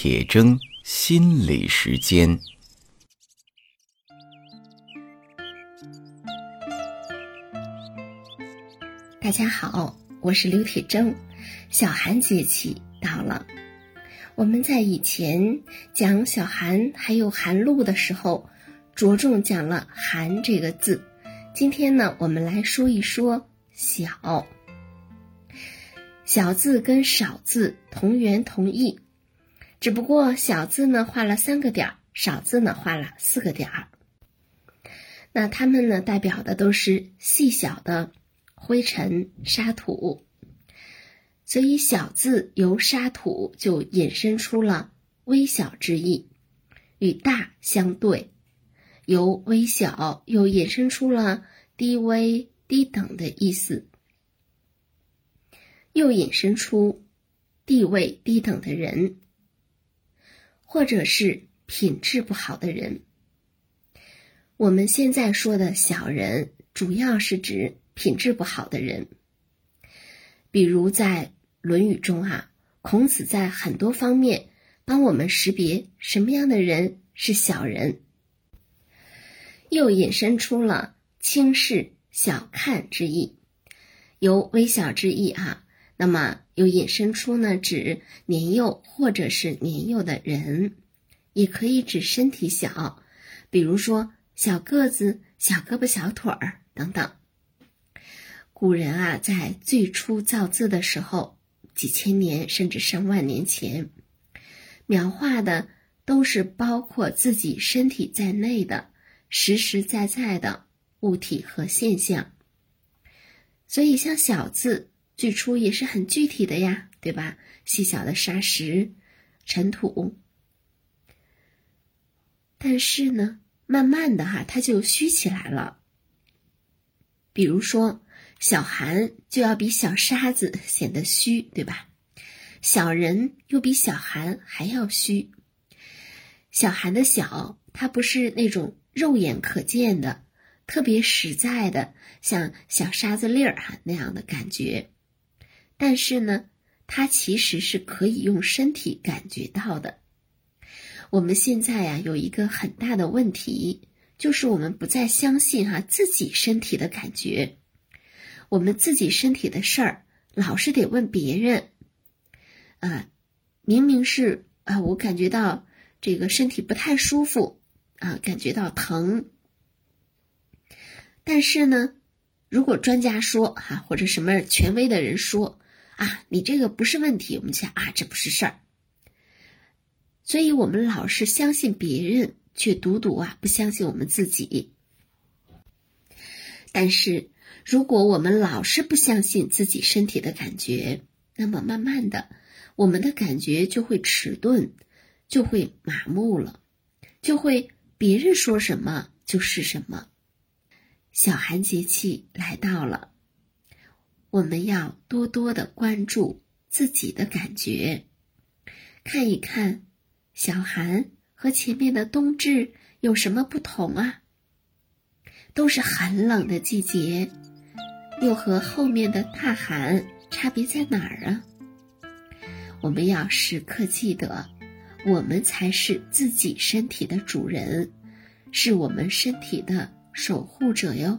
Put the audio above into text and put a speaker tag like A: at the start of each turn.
A: 铁铮心理时间。
B: 大家好，我是刘铁铮。小寒节气到了，我们在以前讲小寒还有寒露的时候，着重讲了“寒”这个字。今天呢，我们来说一说“小”。小字跟少字同源同义，只不过小字呢画了三个点儿，少字呢画了四个点儿。那它们呢代表的都是细小的灰尘、沙土，所以小字由沙土就引申出了微小之意，与大相对；由微小又引申出了低微、低等的意思。又引申出地位低等的人，或者是品质不好的人。我们现在说的小人，主要是指品质不好的人。比如在《论语》中啊，孔子在很多方面帮我们识别什么样的人是小人，又引申出了轻视、小看之意，有微小之意啊。那么又引申出呢，指年幼或者是年幼的人，也可以指身体小，比如说小个子、小胳膊、小腿儿等等。古人啊，在最初造字的时候，几千年甚至上万年前，描画的都是包括自己身体在内的实实在在的物体和现象，所以像小字。最初也是很具体的呀，对吧？细小的沙石、尘土，但是呢，慢慢的哈，它就虚起来了。比如说，小寒就要比小沙子显得虚，对吧？小人又比小寒还要虚。小寒的小，它不是那种肉眼可见的、特别实在的，像小沙子粒儿哈那样的感觉。但是呢，它其实是可以用身体感觉到的。我们现在呀有一个很大的问题，就是我们不再相信哈自己身体的感觉，我们自己身体的事儿老是得问别人。啊，明明是啊，我感觉到这个身体不太舒服啊，感觉到疼，但是呢，如果专家说哈，或者什么权威的人说。啊，你这个不是问题，我们想啊，这不是事儿。所以，我们老是相信别人，却独独啊不相信我们自己。但是，如果我们老是不相信自己身体的感觉，那么慢慢的，我们的感觉就会迟钝，就会麻木了，就会别人说什么就是什么。小寒节气来到了。我们要多多的关注自己的感觉，看一看小寒和前面的冬至有什么不同啊？都是寒冷的季节，又和后面的大寒差别在哪儿啊？我们要时刻记得，我们才是自己身体的主人，是我们身体的守护者哟。